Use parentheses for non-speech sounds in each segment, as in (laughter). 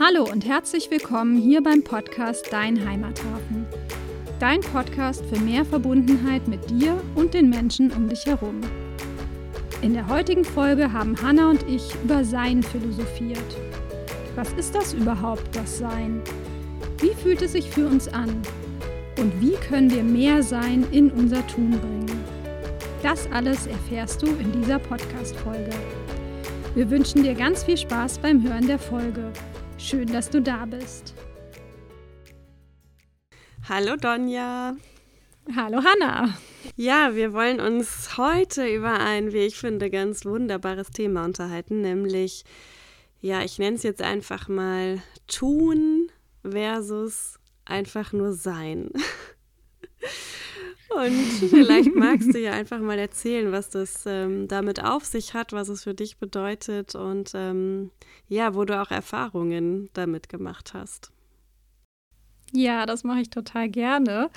Hallo und herzlich willkommen hier beim Podcast Dein Heimathafen. Dein Podcast für mehr Verbundenheit mit dir und den Menschen um dich herum. In der heutigen Folge haben Hanna und ich über Sein philosophiert. Was ist das überhaupt, das Sein? Wie fühlt es sich für uns an? Und wie können wir mehr Sein in unser Tun bringen? Das alles erfährst du in dieser Podcast-Folge. Wir wünschen dir ganz viel Spaß beim Hören der Folge. Schön, dass du da bist. Hallo Donja. Hallo Hanna. Ja, wir wollen uns heute über ein, wie ich finde, ganz wunderbares Thema unterhalten, nämlich, ja, ich nenne es jetzt einfach mal tun versus einfach nur sein. (laughs) Und (laughs) vielleicht magst du ja einfach mal erzählen, was das ähm, damit auf sich hat, was es für dich bedeutet und ähm, ja, wo du auch Erfahrungen damit gemacht hast. Ja, das mache ich total gerne.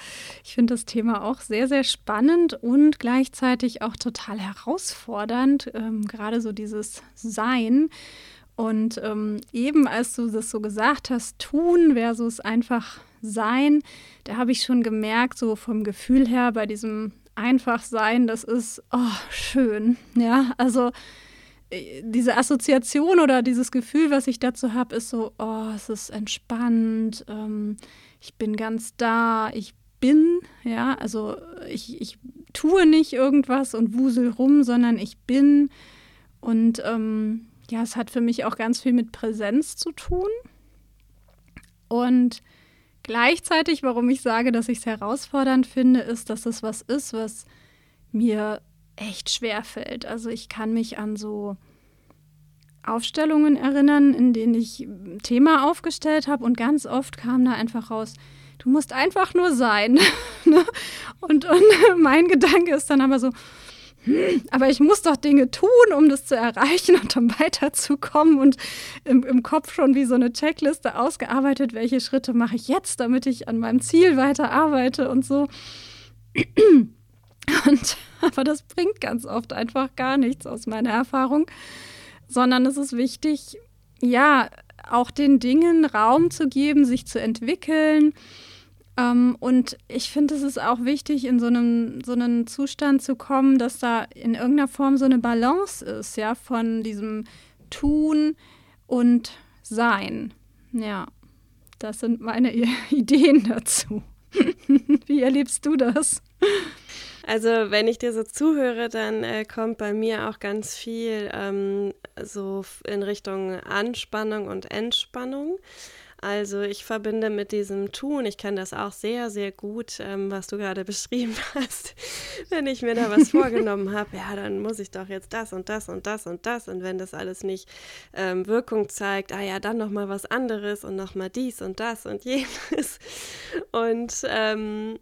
Ich finde das Thema auch sehr, sehr spannend und gleichzeitig auch total herausfordernd, ähm, gerade so dieses Sein. Und ähm, eben als du das so gesagt hast, tun versus einfach sein, da habe ich schon gemerkt, so vom Gefühl her bei diesem Einfachsein, das ist oh, schön. Ja, also äh, diese Assoziation oder dieses Gefühl, was ich dazu habe, ist so, oh, es ist entspannt, ähm, ich bin ganz da, ich bin, ja, also ich, ich tue nicht irgendwas und wusel rum, sondern ich bin. Und ähm, ja, es hat für mich auch ganz viel mit Präsenz zu tun. Und Gleichzeitig, warum ich sage, dass ich es herausfordernd finde, ist, dass es was ist, was mir echt schwer fällt. Also ich kann mich an so Aufstellungen erinnern, in denen ich ein Thema aufgestellt habe und ganz oft kam da einfach raus, du musst einfach nur sein. (laughs) Ne? und, und (laughs) mein Gedanke ist dann aber so, aber ich muss doch Dinge tun, um das zu erreichen und um weiterzukommen und im, im Kopf schon wie so eine Checkliste ausgearbeitet, welche Schritte mache ich jetzt, damit ich an meinem Ziel weiterarbeite und so. (clears throat) Und, aber das bringt ganz oft einfach gar nichts aus meiner Erfahrung, sondern es ist wichtig, ja, auch den Dingen Raum zu geben, sich zu entwickeln ähm, und ich finde, es ist auch wichtig, in so einem so einen Zustand zu kommen, dass da in irgendeiner Form so eine Balance ist, ja, von diesem Tun und Sein. Ja, das sind meine (laughs) Ideen dazu. (laughs) Wie erlebst du das? Also wenn ich dir so zuhöre, dann äh, kommt bei mir auch ganz viel ähm, so in Richtung Anspannung und Entspannung. Also ich verbinde mit diesem Tun, ich kann das auch sehr, sehr gut, ähm, was du gerade (laughs) beschrieben hast. wenn ich mir da was (laughs) vorgenommen habe, ja, dann muss ich doch jetzt das und das und das und das. Und wenn das alles nicht ähm, Wirkung zeigt, ah ja, dann nochmal was anderes und nochmal dies und das und (laughs) jenes. Und ähm,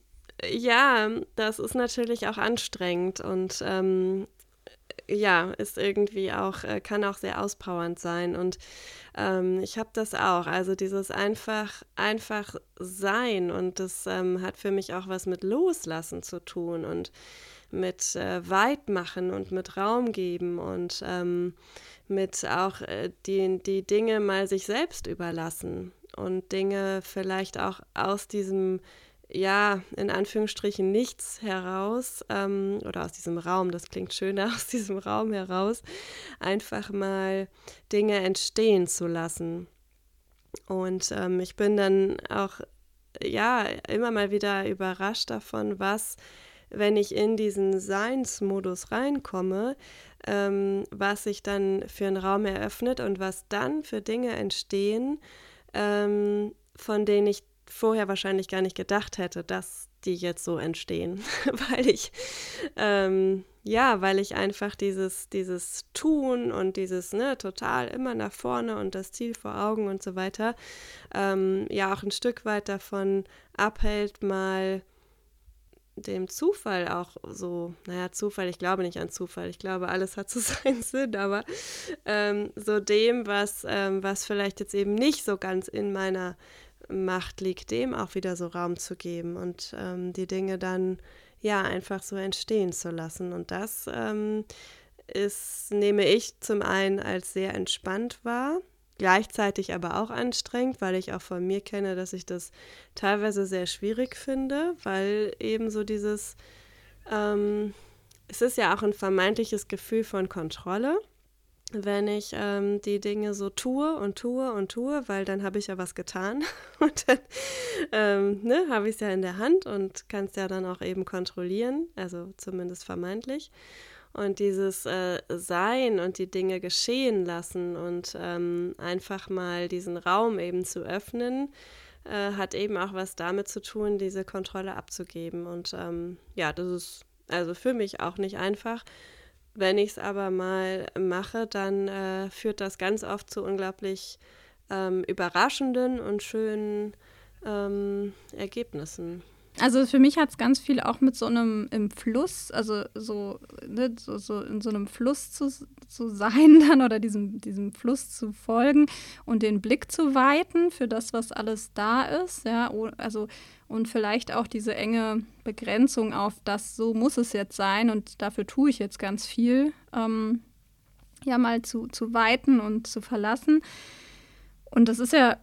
ja, das ist natürlich auch anstrengend und ähm, ja, ist irgendwie auch, äh, kann auch sehr auspowernd sein. Und ähm, ich habe das auch. Also dieses einfach, einfach sein. Und das ähm, hat für mich auch was mit Loslassen zu tun und mit äh, Weitmachen und mit Raum geben und ähm, mit auch äh, die, die Dinge mal sich selbst überlassen und Dinge vielleicht auch aus diesem ja, in Anführungsstrichen nichts heraus ähm, oder aus diesem Raum, das klingt schöner, (laughs) aus diesem Raum heraus, einfach mal Dinge entstehen zu lassen. Und ähm, ich bin dann auch, ja, immer mal wieder überrascht davon, was, wenn ich in diesen Seinsmodus reinkomme, ähm, was sich dann für einen Raum eröffnet und was dann für Dinge entstehen, ähm, von denen ich vorher wahrscheinlich gar nicht gedacht hätte, dass die jetzt so entstehen, (laughs) weil ich ähm, ja, weil ich einfach dieses dieses Tun und dieses ne total immer nach vorne und das Ziel vor Augen und so weiter ähm, ja auch ein Stück weit davon abhält, mal dem Zufall auch so, naja, Zufall, ich glaube nicht an Zufall, ich glaube, alles hat so (laughs) seinen Sinn, aber ähm, so dem, was, ähm, was vielleicht jetzt eben nicht so ganz in meiner Macht liegt, dem auch wieder so Raum zu geben und ähm, die Dinge dann ja einfach so entstehen zu lassen. Und das ähm, ist, nehme ich zum einen als sehr entspannt wahr gleichzeitig aber auch anstrengend, weil ich auch von mir kenne, dass ich das teilweise sehr schwierig finde, weil eben so dieses, ähm, es ist ja auch ein vermeintliches Gefühl von Kontrolle wenn ich ähm, die Dinge so tue und tue und tue, weil dann habe ich ja was getan (laughs) und dann ähm, ne, habe ich es ja in der Hand und kann es ja dann auch eben kontrollieren, also zumindest vermeintlich. Und dieses äh, Sein und die Dinge geschehen lassen und ähm, einfach mal diesen Raum eben zu öffnen, äh, hat eben auch was damit zu tun, diese Kontrolle abzugeben. Und ähm, ja, das ist also für mich auch nicht einfach wenn ich es aber mal mache, dann äh, führt das ganz oft zu unglaublich ähm, überraschenden und schönen ähm, Ergebnissen. Also für mich hat es ganz viel auch mit so einem im Fluss, also so, ne, so, so, in so einem Fluss zu, zu sein (laughs) dann oder diesem, diesem Fluss zu folgen und den Blick zu weiten für das, was alles da ist, ja, also und vielleicht auch diese enge Begrenzung auf das, so muss es jetzt sein und dafür tue ich jetzt ganz viel, ähm, ja mal zu, zu weiten und zu verlassen. Und das ist ja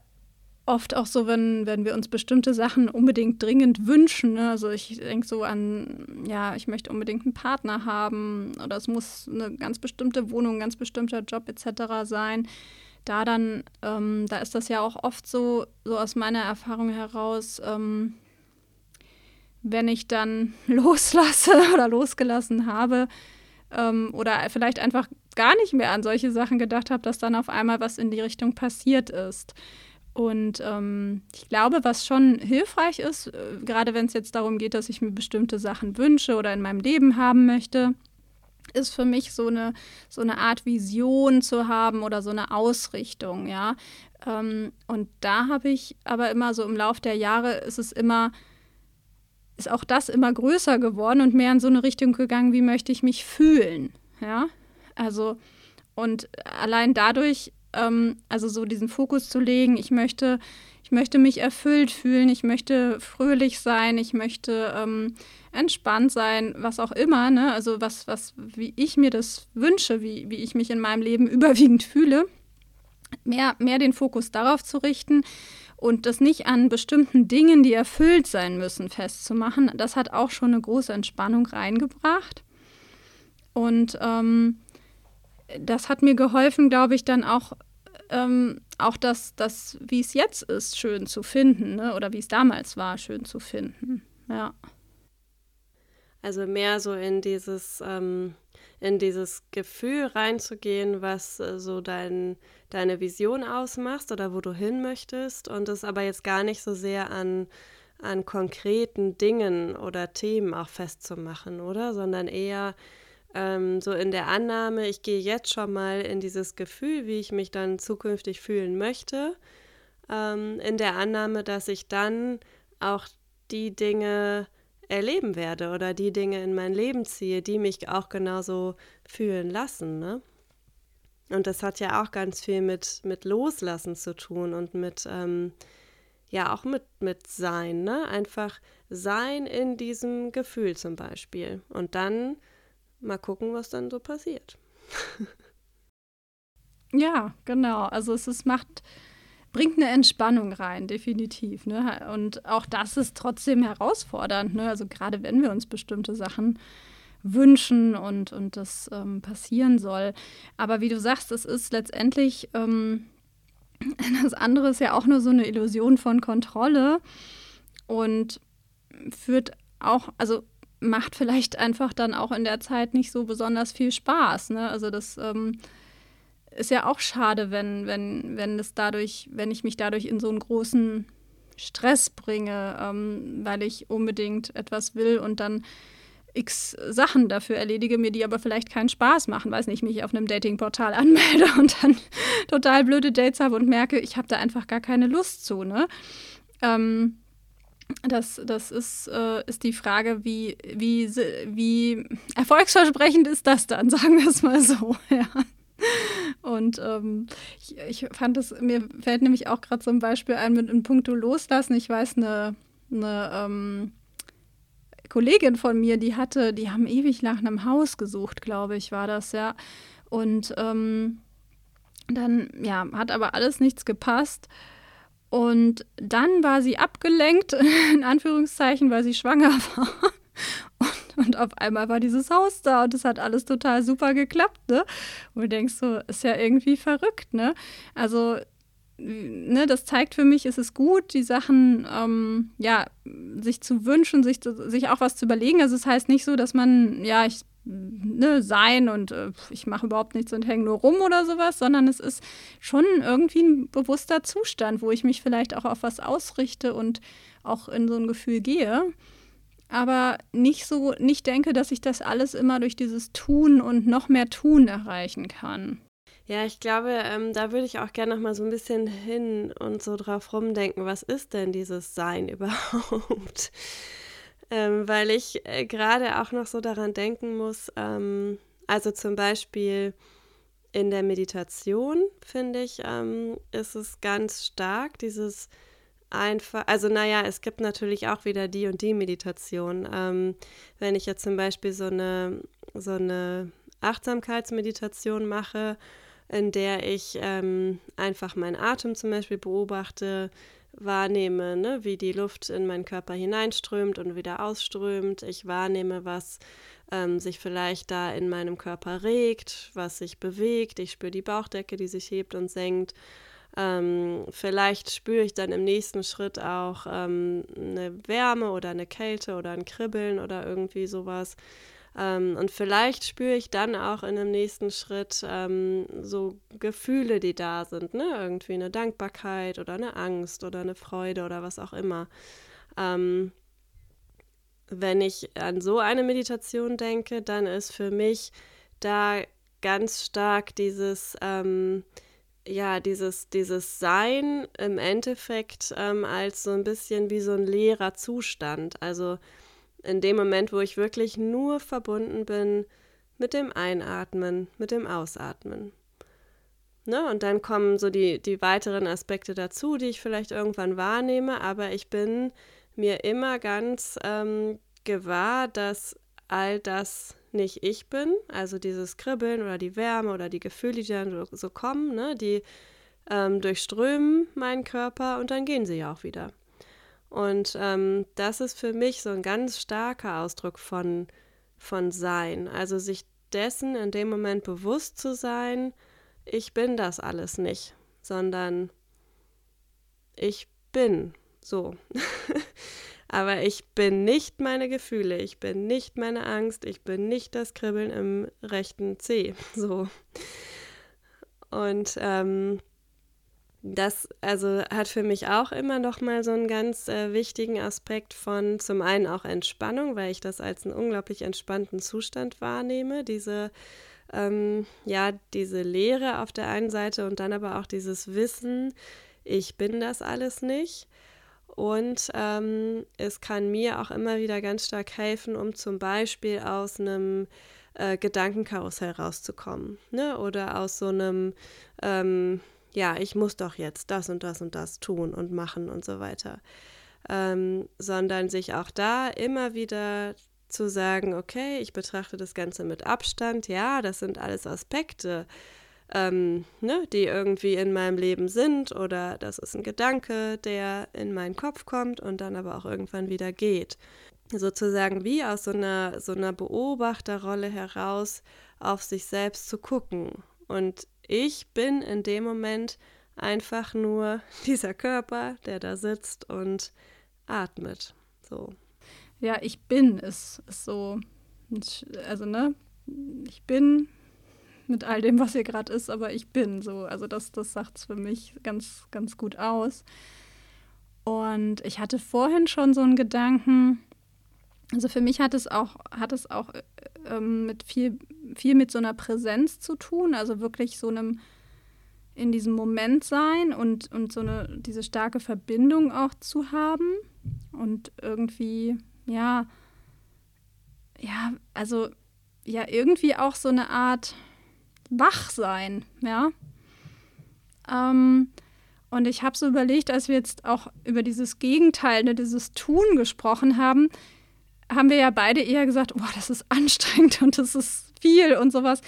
oft auch so, wenn, wenn wir uns bestimmte Sachen unbedingt dringend wünschen. Ne? Also ich denke so an, ja, ich möchte unbedingt einen Partner haben oder es muss eine ganz bestimmte Wohnung, ein ganz bestimmter Job etc. sein. Da dann, ähm, da ist das ja auch oft so, so aus meiner Erfahrung heraus, ähm, wenn ich dann (laughs) loslasse oder losgelassen habe ähm, oder vielleicht einfach gar nicht mehr an solche Sachen gedacht habe, dass dann auf einmal was in die Richtung passiert ist. Und ähm, ich glaube, was schon hilfreich ist, äh, gerade wenn es jetzt darum geht, dass ich mir bestimmte Sachen wünsche oder in meinem Leben haben möchte, ist für mich so eine, so eine Art Vision zu haben oder so eine Ausrichtung, ja. Ähm, und da habe ich aber immer so im Laufe der Jahre ist es immer, ist auch das immer größer geworden und mehr in so eine Richtung gegangen, wie möchte ich mich fühlen, ja. Also, und allein dadurch ähm, also so diesen Fokus zu legen, ich möchte, ich möchte mich erfüllt fühlen, ich möchte fröhlich sein, ich möchte ähm, entspannt sein, was auch immer, ne? Also was, was, wie ich mir das wünsche, wie, wie ich mich in meinem Leben (laughs) überwiegend fühle, mehr, mehr den Fokus darauf zu richten und das nicht an bestimmten Dingen, die erfüllt sein müssen, festzumachen, das hat auch schon eine große Entspannung reingebracht. Und ähm, das hat mir geholfen, glaube ich, dann auch ähm, auch das, das wie es jetzt ist, schön zu finden, ne? oder wie es damals war, schön zu finden. Ja. Also mehr so in dieses, ähm, in dieses Gefühl reinzugehen, was äh, so dein, deine Vision ausmacht oder wo du hin möchtest und es aber jetzt gar nicht so sehr an, an konkreten Dingen oder Themen auch festzumachen, oder? Sondern eher ähm, so in der Annahme, ich gehe jetzt schon mal in dieses Gefühl, wie ich mich dann zukünftig fühlen möchte, ähm, in der Annahme, dass ich dann auch die Dinge erleben werde oder die Dinge in mein Leben ziehe, die mich auch genauso fühlen lassen. Ne? Und das hat ja auch ganz viel mit, mit Loslassen zu tun und mit, ähm, ja, auch mit, mit Sein, ne? Einfach sein in diesem Gefühl zum Beispiel. Und dann mal gucken, was dann so passiert. (laughs) ja, genau. Also es ist, macht, bringt eine Entspannung rein, definitiv. Ne? Und auch das ist trotzdem herausfordernd. Ne? Also gerade wenn wir uns bestimmte Sachen wünschen und, und das ähm, passieren soll. Aber wie du sagst, es ist letztendlich ähm, (laughs) das andere ist ja auch nur so eine Illusion von Kontrolle und führt auch, also macht vielleicht einfach dann auch in der Zeit nicht so besonders viel Spaß. Ne? Also das ähm, ist ja auch schade, wenn, wenn, wenn es dadurch, wenn ich mich dadurch in so einen großen Stress bringe, ähm, weil ich unbedingt etwas will und dann x Sachen dafür erledige, mir die aber vielleicht keinen Spaß machen, weiß nicht, mich auf einem Datingportal (laughs) anmelde und dann total blöde Dates habe und merke, ich habe da einfach gar keine Lust zu. Ne? Ähm, das, das ist, äh, ist die Frage, wie, wie, wie erfolgsversprechend ist das dann, (laughs) sagen wir es mal so. (laughs) Ja. Und ähm, ich, ich, fand es, mir fällt nämlich auch gerade ein Beispiel ein mit einem Punkto Loslassen. Ich weiß, eine, eine ähm, Kollegin von mir, die hatte, die haben ewig nach einem Haus gesucht, glaube ich, war das, ja. Und ähm, Dann, ja, hat aber alles nichts gepasst. Und dann war sie abgelenkt, (laughs) in Anführungszeichen, weil sie schwanger (laughs) war. Und, und, auf einmal war dieses Haus da und es hat alles total super geklappt, ne? Und du denkst so, ist ja irgendwie verrückt, ne? Also, ne, das zeigt für mich, ist es gut, die Sachen, ähm, ja, sich zu wünschen, sich, sich auch was zu überlegen. Also, es das heißt nicht so, dass man, ja, ich ne, sein und äh, ich mache überhaupt nichts und hänge nur rum oder sowas, sondern es ist schon irgendwie ein bewusster Zustand, wo ich mich vielleicht auch auf was ausrichte und auch in so ein Gefühl gehe. Aber nicht so, nicht denke, dass ich das alles immer durch dieses Tun und noch mehr Tun erreichen kann. Ja, ich glaube, ähm, da würde ich auch gerne noch mal so ein bisschen hin und so drauf rumdenken, was ist denn dieses Sein (laughs) überhaupt? Ähm, weil ich äh, gerade auch noch so daran denken muss, ähm, also zum Beispiel in der Meditation, finde ich, ähm, ist es ganz stark, dieses einfach, also naja, es gibt natürlich auch wieder die und die Meditation. Ähm, wenn ich jetzt zum Beispiel so eine, so eine Achtsamkeitsmeditation mache, in der ich ähm, einfach meinen Atem zum Beispiel beobachte, wahrnehme, ne, wie die Luft in meinen Körper hineinströmt und wieder ausströmt. Ich wahrnehme, was ähm, sich vielleicht da in meinem Körper regt, was sich bewegt. Ich spüre die Bauchdecke, die sich hebt und senkt. Ähm, vielleicht spüre ich dann im nächsten Schritt auch ähm, eine Wärme oder eine Kälte oder ein Kribbeln oder irgendwie sowas. Ähm, und vielleicht spüre ich dann auch in dem nächsten Schritt ähm, so Gefühle, die da sind, ne? Irgendwie eine Dankbarkeit oder eine Angst oder eine Freude oder was auch immer. Ähm, wenn ich an so eine Meditation denke, dann ist für mich da ganz stark dieses, ähm, ja, dieses, dieses Sein im Endeffekt ähm, als so ein bisschen wie so ein leerer Zustand. Also in dem Moment, wo ich wirklich nur verbunden bin mit dem Einatmen, mit dem Ausatmen. Ne? Und dann kommen so die, die weiteren Aspekte dazu, die ich vielleicht irgendwann wahrnehme, aber ich bin mir immer ganz ähm, gewahr, dass all das nicht ich bin, also dieses Kribbeln oder die Wärme oder die Gefühle, die dann so kommen, ne? die ähm, durchströmen meinen Körper und dann gehen sie ja auch wieder. Und ähm, das ist für mich so ein ganz starker Ausdruck von, von Sein. Also sich dessen in dem Moment bewusst zu sein, ich bin das alles nicht, sondern ich bin so. (laughs) Aber ich bin nicht meine Gefühle, ich bin nicht meine Angst, ich bin nicht das Kribbeln im rechten C. (laughs) So. Und ähm, das also hat für mich auch immer noch mal so einen ganz äh, wichtigen Aspekt von zum einen auch Entspannung, weil ich das als einen unglaublich entspannten Zustand wahrnehme, diese ähm, ja diese Leere auf der einen Seite und dann aber auch dieses Wissen, ich bin das alles nicht. Und ähm, es kann mir auch immer wieder ganz stark helfen, um zum Beispiel aus einem äh, Gedankenkarussell rauszukommen. Ne? Oder aus so einem ähm, ja, ich muss doch jetzt das und das und das tun und machen und so weiter. Ähm, sondern sich auch da immer wieder zu sagen, okay, ich betrachte das Ganze mit Abstand, ja, das sind alles Aspekte, ähm, ne, die irgendwie in meinem Leben sind oder das ist ein Gedanke, der in meinen Kopf kommt und dann aber auch irgendwann wieder geht. Sozusagen wie aus so einer, so einer Beobachterrolle heraus auf sich selbst zu gucken und ich bin in dem Moment einfach nur (laughs) dieser Körper, der da sitzt und atmet. So. Ja, ich bin ist, ist so, also ne, ich bin mit all dem, was hier gerade ist, aber ich bin so. Also das, das sagt es für mich ganz, ganz gut aus. Und ich hatte vorhin schon so einen Gedanken, also für mich hat es auch, hat es auch ähm, mit viel, viel mit so einer Präsenz zu tun, also wirklich so einem in diesem Moment sein und, und so eine, diese starke Verbindung auch zu haben und irgendwie, ja, ja, also ja, irgendwie auch so eine Art Wachsein, ja. Ähm, und ich habe so überlegt, als wir jetzt auch über dieses Gegenteil, ne, dieses Tun gesprochen haben, haben wir ja beide eher gesagt, oh, das ist anstrengend (laughs) und das ist viel und sowas.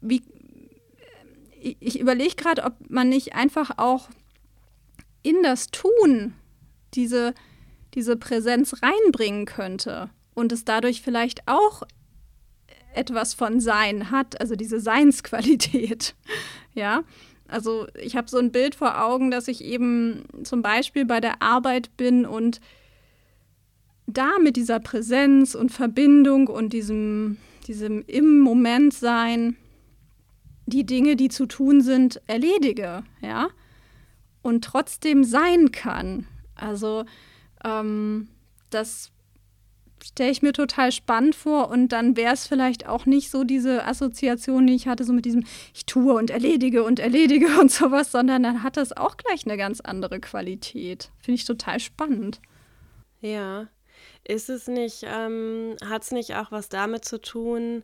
Wie, ich, ich überlege gerade, ob man nicht einfach auch in das Tun diese, diese Präsenz reinbringen könnte und es dadurch vielleicht auch etwas von Sein hat, also diese Seinsqualität. (laughs) ja, also ich habe so ein Bild vor Augen, dass ich eben zum Beispiel bei der Arbeit bin und da mit dieser Präsenz und Verbindung und diesem, diesem im Moment sein die Dinge, die zu tun sind, erledige, ja, und trotzdem sein kann. Also ähm, das stelle ich mir total spannend vor und dann wäre es vielleicht auch nicht so diese Assoziation, die ich hatte, so mit diesem ich tue und erledige und erledige (laughs) und sowas, sondern dann hat das auch gleich eine ganz andere Qualität. Finde ich total spannend. Ja. Ist es nicht, ähm, hat es nicht auch was damit zu tun,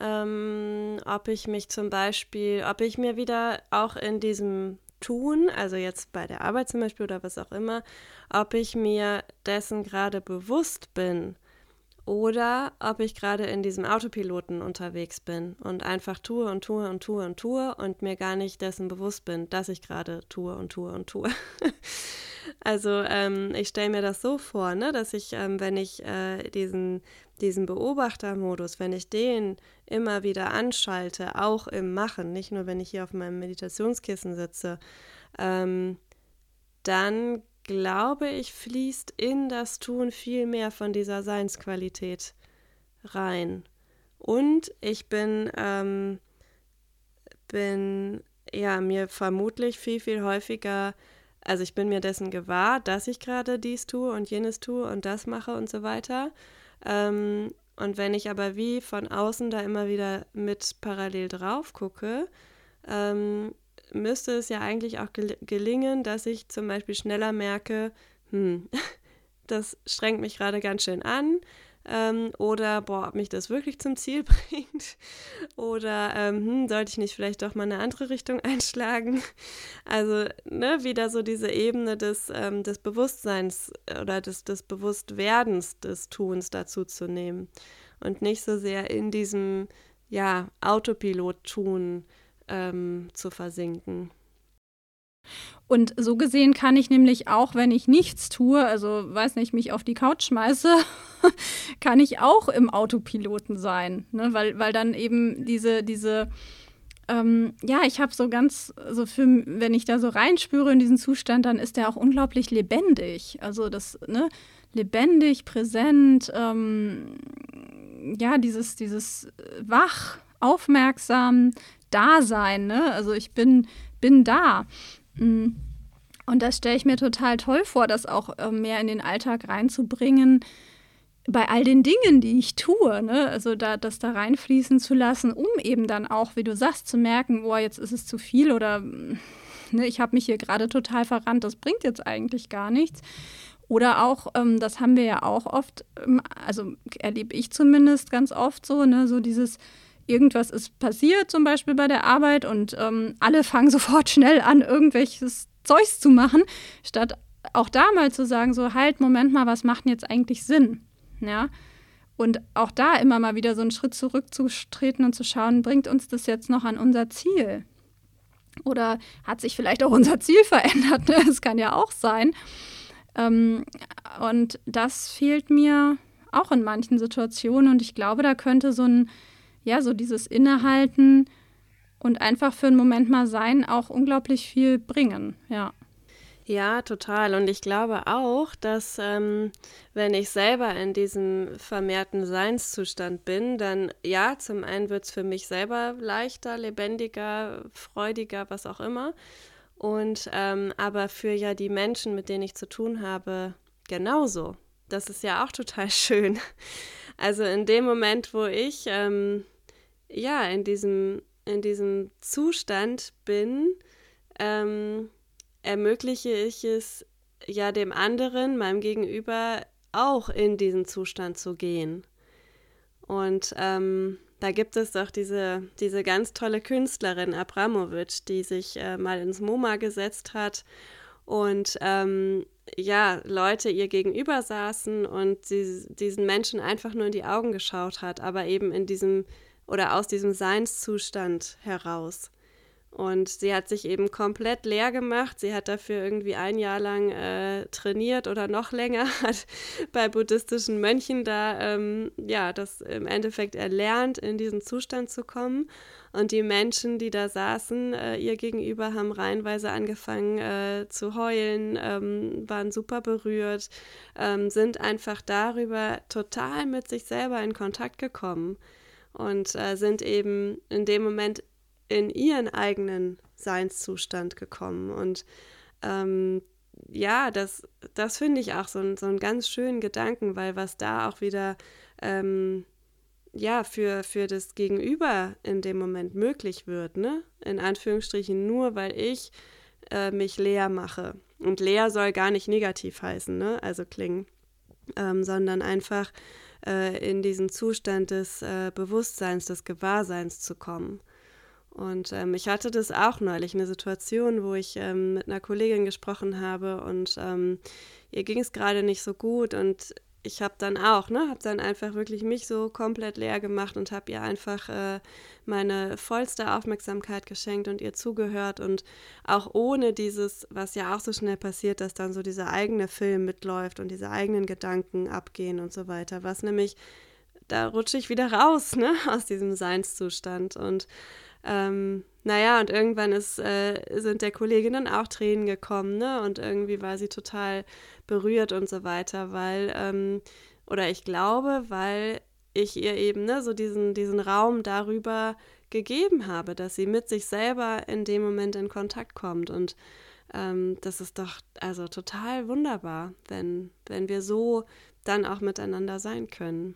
ähm, ob ich mich zum Beispiel, ob ich mir wieder auch in diesem Tun, also jetzt bei der Arbeit zum Beispiel oder was auch immer, ob ich mir dessen gerade bewusst bin oder ob ich gerade in diesem Autopiloten unterwegs bin und einfach tue und tue und tue und tue und mir gar nicht dessen bewusst bin, dass ich gerade tue und tue und tue. (laughs) also ähm, ich stelle mir das so vor, ne, dass ich, ähm, wenn ich äh, diesen, diesen Beobachtermodus, wenn ich den immer wieder anschalte, auch im Machen, nicht nur wenn ich hier auf meinem Meditationskissen sitze, ähm, dann glaube ich, fließt in das Tun viel mehr von dieser Seinsqualität rein. Und ich bin, ähm, bin ja mir vermutlich viel, viel häufiger, also ich bin mir dessen gewahr, dass ich gerade dies tue und jenes tue und das mache und so weiter. Ähm, und wenn ich aber wie von außen da immer wieder mit parallel drauf gucke, ähm, müsste es ja eigentlich auch gel gelingen, dass ich zum Beispiel schneller merke, hm, (laughs) das strengt mich gerade ganz schön an. Ähm, oder, boah, ob mich das wirklich zum Ziel (laughs) bringt. Oder, ähm, hm, sollte ich nicht vielleicht doch mal eine andere Richtung (laughs) einschlagen? Also, ne, wieder so diese Ebene des, ähm, des Bewusstseins oder des, des Bewusstwerdens des Tuns dazu zu nehmen. Und nicht so sehr in diesem, ja, Autopilot-Tun ähm, zu versinken. Und so gesehen kann ich nämlich auch, wenn ich nichts tue, also weiß nicht, mich auf die Couch schmeiße, (laughs) kann ich auch im Autopiloten sein, ne? weil, weil dann eben diese, diese ähm, ja, ich habe so ganz, so für, wenn ich da so reinspüre in diesen Zustand, dann ist der auch unglaublich lebendig. Also das, ne, lebendig, präsent, ähm, ja, dieses, dieses wach, aufmerksam, Dasein, ne? Also ich bin, bin da. Mm. Und das stelle ich mir total toll vor, das auch äh, mehr in den Alltag reinzubringen, bei all den Dingen, die ich tue, ne? also da, das da reinfließen zu lassen, um eben dann auch, wie du sagst, zu merken, boah, jetzt ist es zu viel oder mm, ne, ich habe mich hier gerade total verrannt, das bringt jetzt eigentlich gar nichts. Oder auch, ähm, das haben wir ja auch oft, ähm, also erlebe ich zumindest ganz oft so, ne, so dieses, irgendwas ist passiert, zum Beispiel bei der Arbeit, und ähm, alle fangen (laughs) sofort schnell an, irgendwelches Zeugs zu machen, statt auch da mal zu sagen, so halt, Moment mal, was macht denn jetzt eigentlich Sinn? Ja. Und auch da immer mal wieder so einen Schritt zurückzutreten und zu schauen, bringt uns das jetzt noch an unser Ziel? Oder hat sich vielleicht auch (laughs) unser Ziel verändert? Ne? Das kann ja auch sein. Ähm, und das fehlt mir auch in manchen Situationen. Und ich glaube, da könnte so ein ja, so dieses Innehalten und einfach für einen Moment mal sein auch unglaublich viel bringen, ja. Ja, total. Und ich glaube auch, dass ähm, wenn ich selber in diesem vermehrten Seinszustand bin, dann ja, zum einen wird es für mich selber leichter, lebendiger, freudiger, was auch immer. Und ähm, aber für ja die Menschen, mit denen ich zu tun habe, genauso. Das ist ja auch total (laughs) schön. Also in dem Moment, wo ich ähm, ja in diesem, in diesem Zustand bin, ähm, ermögliche ich es ja dem anderen, meinem Gegenüber, auch in diesen Zustand zu gehen. Und ähm, da gibt es doch diese, diese ganz tolle Künstlerin Abramovic, die sich äh, mal ins MoMA gesetzt hat und ähm, ja, Leute ihr gegenüber saßen und sie diesen Menschen einfach nur in die Augen geschaut hat, aber eben in diesem oder aus diesem Seinszustand heraus. Und sie hat sich eben komplett leer gemacht. Sie hat dafür irgendwie ein Jahr lang äh, trainiert oder noch länger, (laughs) hat bei buddhistischen Mönchen da, ähm, ja, das im Endeffekt erlernt, in diesen Zustand zu kommen. Und die Menschen, die da saßen, äh, ihr gegenüber, haben reihenweise angefangen äh, zu heulen, ähm, waren super berührt, ähm, sind einfach darüber total mit sich selber in Kontakt gekommen und äh, sind eben in dem Moment in ihren eigenen Seinszustand gekommen. Und ähm, ja, das, das finde ich auch so, so einen ganz schönen Gedanken, weil was da auch wieder ähm, ja, für, für das Gegenüber in dem Moment möglich wird, ne? In Anführungsstrichen nur, weil ich äh, mich leer mache. Und leer soll gar nicht negativ heißen, ne? Also klingen, ähm, sondern einfach äh, in diesen Zustand des äh, Bewusstseins, des Gewahrseins zu kommen. Und ähm, ich hatte das auch neulich, eine Situation, wo ich ähm, mit einer Kollegin gesprochen habe und ähm, ihr ging es gerade nicht so gut und ich habe dann auch, ne, habe dann einfach wirklich mich so komplett leer gemacht und habe ihr einfach äh, meine vollste Aufmerksamkeit geschenkt und ihr zugehört und auch ohne dieses, was ja auch so schnell passiert, dass dann so dieser eigene Film mitläuft und diese eigenen Gedanken abgehen und so weiter, was nämlich, da rutsche ich wieder raus, ne, (laughs) aus diesem Seinszustand und ähm, naja, und irgendwann ist, äh, sind der Kollegin dann auch Tränen gekommen, ne? Und irgendwie war sie total berührt und so weiter, weil, ähm, oder ich glaube, weil ich ihr eben ne, so diesen, diesen Raum darüber gegeben habe, dass sie mit sich selber in dem Moment in Kontakt kommt. Und ähm, das ist doch also total wunderbar, wenn, wenn wir so dann auch miteinander sein können.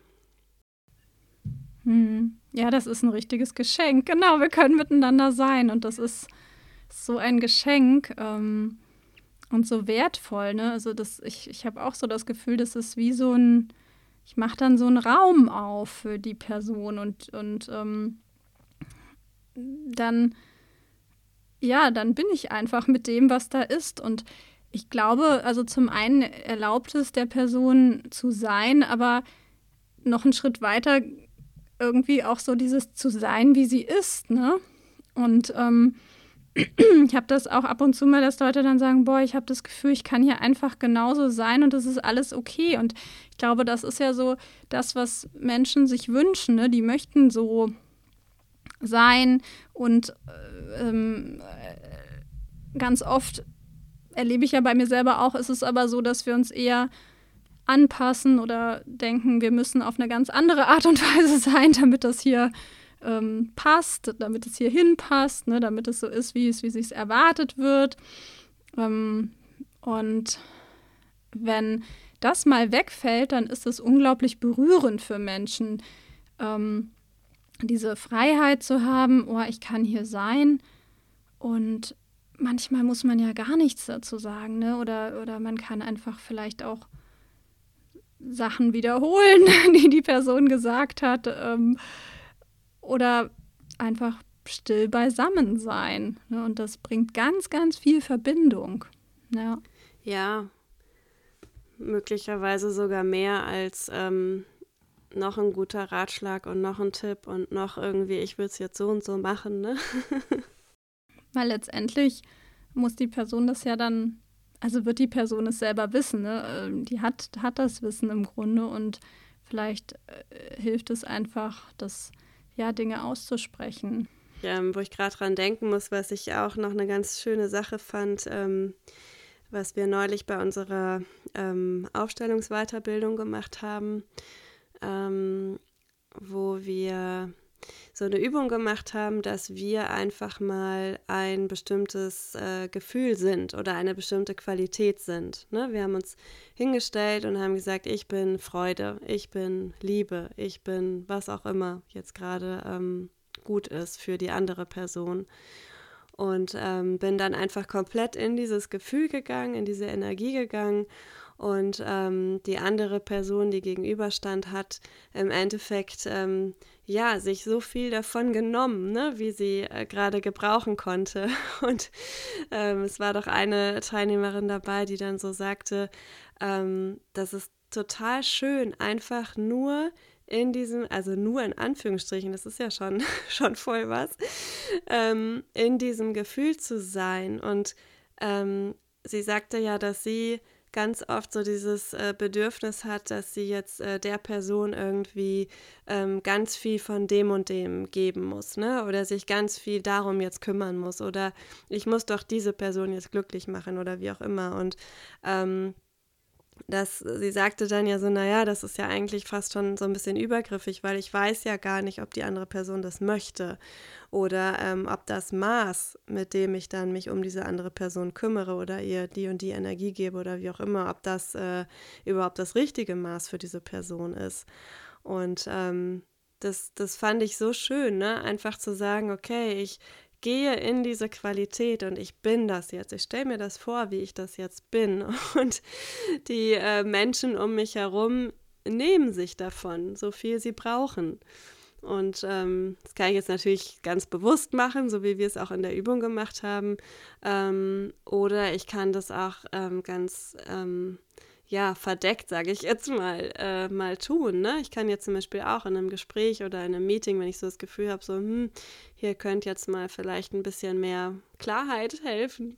Hm. Ja, das ist ein richtiges Geschenk. Genau, wir können miteinander sein und das ist so ein Geschenk ähm, und so wertvoll. Ne? Also das, ich, ich habe auch so das Gefühl, das ist wie so ein, ich mache dann so einen Raum auf für die Person und, und ähm, dann, ja, dann bin ich einfach mit dem, was da ist und ich glaube, also zum einen erlaubt es der Person zu sein, aber noch einen Schritt weiter irgendwie auch so dieses zu sein, wie sie ist, ne? Und ähm, (clears throat) ich habe das auch ab und zu mal, dass Leute dann sagen, boah, ich habe das Gefühl, ich kann hier einfach genauso sein und es ist alles okay. Und ich glaube, das ist ja so das, was Menschen sich wünschen. Ne? Die möchten so sein und äh, ähm, ganz oft erlebe ich ja bei mir selber auch, ist es aber so, dass wir uns eher anpassen oder denken, wir müssen auf eine ganz andere Art und (laughs) Weise sein, damit das hier ähm, passt, damit es hier hinpasst, ne, damit es so ist, wie es, wie sich erwartet wird. Ähm, und wenn das mal wegfällt, dann ist es unglaublich berührend für Menschen, ähm, diese Freiheit zu haben, oh, ich kann hier sein. Und manchmal muss man ja gar nichts dazu sagen, ne? Oder, oder man kann einfach vielleicht auch Sachen wiederholen, (laughs) die die Person gesagt hat. Ähm, oder einfach still beisammen sein. Ne? Und das bringt ganz, ganz viel Verbindung. Ja, ja möglicherweise sogar mehr als ähm, noch ein guter Ratschlag und noch ein Tipp und noch irgendwie, ich würde es jetzt so und so machen. Ne? (laughs) Weil letztendlich muss die Person das ja dann also wird die Person es selber wissen. Ne? Ähm, die hat, hat das Wissen im Grunde und vielleicht äh, hilft es einfach, das ja Dinge auszusprechen. Ähm, wo ich gerade dran denken muss, was ich auch noch eine ganz schöne Sache fand, ähm, was wir neulich bei unserer ähm, Aufstellungsweiterbildung gemacht haben, ähm, wo wir so eine Übung gemacht haben, dass wir einfach mal ein bestimmtes äh, Gefühl sind oder eine bestimmte Qualität sind. Ne? Wir haben uns hingestellt und haben gesagt, ich bin Freude, ich bin Liebe, ich bin was auch immer jetzt gerade ähm, gut ist für die andere Person. Und ähm, bin dann einfach komplett in dieses Gefühl gegangen, in diese Energie gegangen und ähm, die andere Person, die gegenüberstand, hat im Endeffekt ähm, ja sich so viel davon genommen, ne, wie sie äh, gerade gebrauchen konnte. (laughs) Und ähm, es war doch eine Teilnehmerin dabei, die dann so sagte, ähm, das ist total schön, einfach nur in diesem, also nur in Anführungsstrichen, das ist ja schon, (laughs) schon voll was, ähm, in diesem Gefühl zu sein. Und ähm, sie sagte ja, dass sie ganz oft so dieses äh, Bedürfnis hat, dass sie jetzt äh, der Person irgendwie ähm, ganz viel von dem und dem geben muss, ne? Oder sich ganz viel darum jetzt kümmern muss. Oder ich muss doch diese Person jetzt glücklich machen oder wie auch immer. Und ähm, dass sie sagte dann ja so, naja, das ist ja eigentlich fast schon so ein bisschen übergriffig, weil ich weiß ja gar nicht, ob die andere Person das möchte oder ähm, ob das Maß, mit dem ich dann mich um diese andere Person kümmere oder ihr die und die Energie gebe oder wie auch immer, ob das äh, überhaupt das richtige Maß für diese Person ist. Und ähm, das, das fand ich so schön, ne? Einfach zu sagen, okay, ich gehe in diese Qualität und ich bin das jetzt. Ich stelle mir das vor, wie ich das jetzt bin. (laughs) Und die äh, Menschen um mich herum nehmen sich davon, so viel sie brauchen. Und ähm, das kann ich jetzt natürlich ganz bewusst machen, so wie wir es auch in der Übung gemacht haben. Ähm, oder ich kann das auch ähm, ganz ähm, ja, verdeckt, sage ich jetzt mal, äh, mal tun. Ne? Ich kann jetzt zum Beispiel auch in einem Gespräch oder in einem Meeting, wenn ich so das Gefühl habe, so, hm, hier könnte jetzt mal vielleicht ein bisschen mehr Klarheit (laughs) helfen,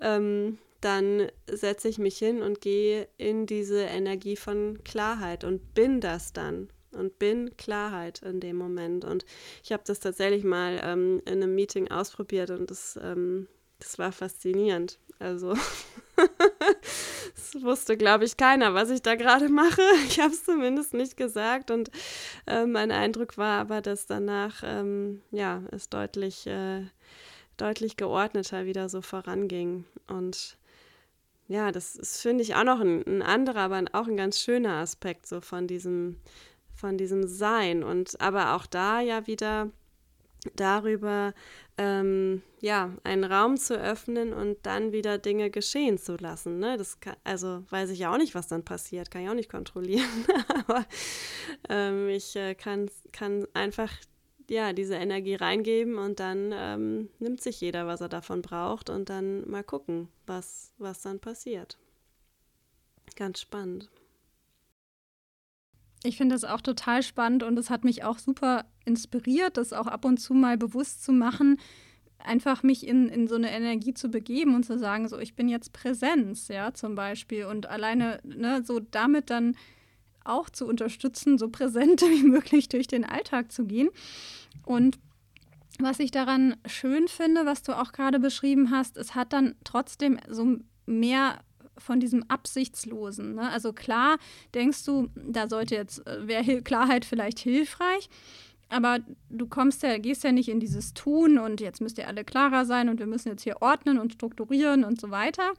ähm, dann setze ich mich hin und gehe in diese Energie von Klarheit und bin das dann und bin Klarheit in dem Moment. Und ich habe das tatsächlich mal ähm, in einem Meeting ausprobiert und das, ähm, das war faszinierend. Also (laughs) das wusste, glaube ich, keiner, was ich da gerade mache. (laughs) Ich habe es zumindest nicht gesagt. Und äh, mein Eindruck war aber, dass danach ähm, ja, es deutlich, äh, deutlich geordneter wieder so voranging. Und ja, das ist, finde ich, auch noch ein, ein, anderer, aber auch ein ganz schöner Aspekt so von diesem, von diesem Sein. Und aber auch da ja wieder darüber, ähm, ja, einen Raum zu öffnen und dann wieder Dinge geschehen zu lassen. Ne? Das kann, also weiß ich ja auch nicht, was dann passiert, kann ich auch nicht kontrollieren. (laughs) Aber ähm, ich äh, kann, kann einfach ja, diese Energie reingeben und dann ähm, nimmt sich jeder, was er davon braucht und dann mal gucken, was, was dann passiert. Ganz spannend. Ich finde das auch total spannend und es hat mich auch super inspiriert, das auch ab und zu mal bewusst zu machen, einfach mich in, in so eine Energie zu begeben und zu sagen, so ich bin jetzt Präsenz, ja, zum Beispiel. Und alleine, ne, so damit dann auch zu unterstützen, so präsent (laughs) wie möglich durch den Alltag zu gehen. Und was ich daran schön finde, was du auch gerade beschrieben hast, es hat dann trotzdem so mehr von diesem Absichtslosen. Ne? Also klar denkst du, da sollte jetzt, äh, wäre Klarheit vielleicht hilfreich, aber du kommst ja, gehst ja nicht in dieses Tun und jetzt müsst ihr alle klarer sein und wir müssen jetzt hier ordnen und strukturieren und so weiter,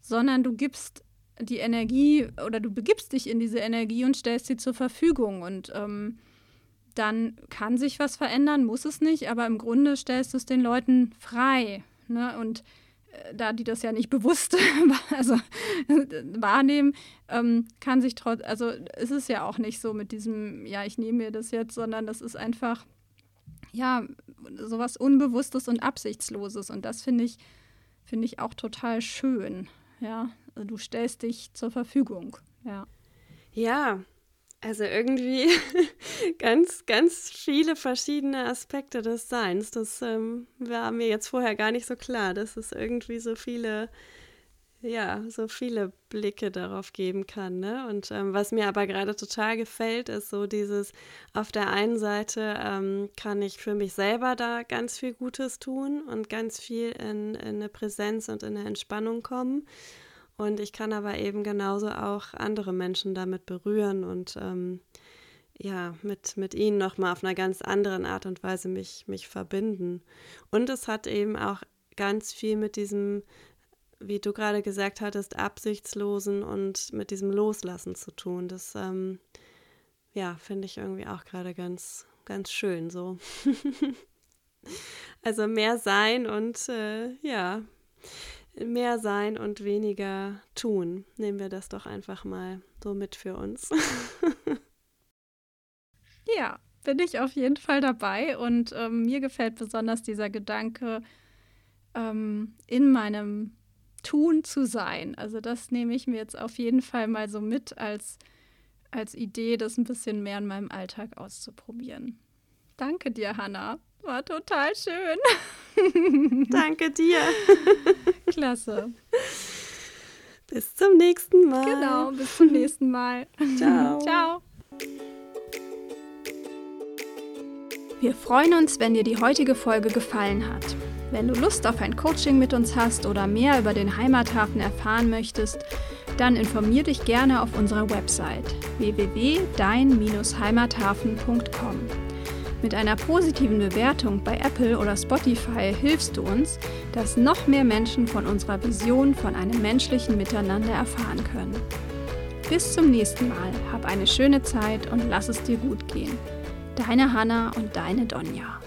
sondern du gibst die Energie oder du begibst dich in diese Energie und stellst sie zur Verfügung und ähm, dann kann sich was verändern, muss es nicht, aber im Grunde stellst du es den Leuten frei. Ne? Und da die das ja nicht bewusst (laughs) also, wahrnehmen, ähm, kann sich trotz, also ist es ja auch nicht so mit diesem, ja, ich nehme mir das jetzt, sondern das ist einfach, ja, sowas Unbewusstes und Absichtsloses. Und das finde ich, finde ich auch total schön. Ja, also du stellst dich zur Verfügung. Ja. Ja, also irgendwie (laughs) ganz, ganz viele verschiedene Aspekte des Seins. Das ähm, war mir jetzt vorher gar nicht so klar, dass es irgendwie so viele, ja, so viele Blicke darauf geben kann. Ne? Und ähm, was mir aber gerade total gefällt, ist so dieses, auf der einen Seite ähm, kann ich für mich selber da ganz viel Gutes tun und ganz viel in, in eine Präsenz und in eine Entspannung kommen. Und ich kann aber eben genauso auch andere Menschen damit berühren und ähm, ja, mit, mit ihnen nochmal auf einer ganz anderen Art und Weise mich, mich verbinden. Und es hat eben auch ganz viel mit diesem, wie du gerade gesagt hattest, absichtslosen und mit diesem Loslassen zu tun. Das, ähm, ja, finde ich irgendwie auch gerade ganz, ganz schön so. (laughs) also mehr sein und äh, ja, mehr sein und weniger tun. Nehmen wir das doch einfach mal so mit für uns. (laughs) ja, bin ich auf jeden Fall dabei und ähm, mir gefällt besonders dieser Gedanke, ähm, in meinem Tun zu sein. Also das nehme ich mir jetzt auf jeden Fall mal so mit als als Idee, das ein bisschen mehr in meinem Alltag auszuprobieren. Danke dir, Hanna. War total schön. (laughs) Danke dir. (laughs) Klasse. Bis zum nächsten Mal. Genau, bis zum nächsten Mal. Ciao. (laughs) Ciao. Wir freuen uns, wenn dir die heutige Folge gefallen hat. Wenn du Lust auf ein Coaching mit uns hast oder mehr über den Heimathafen erfahren möchtest, dann informier dich gerne auf unserer Website www.dein-heimathafen.com. Mit einer positiven Bewertung bei Apple oder Spotify hilfst du uns, dass noch mehr Menschen von unserer Vision von einem menschlichen Miteinander erfahren können. Bis zum nächsten Mal, hab eine schöne Zeit und lass es dir gut gehen. Deine Hanna und deine Donja.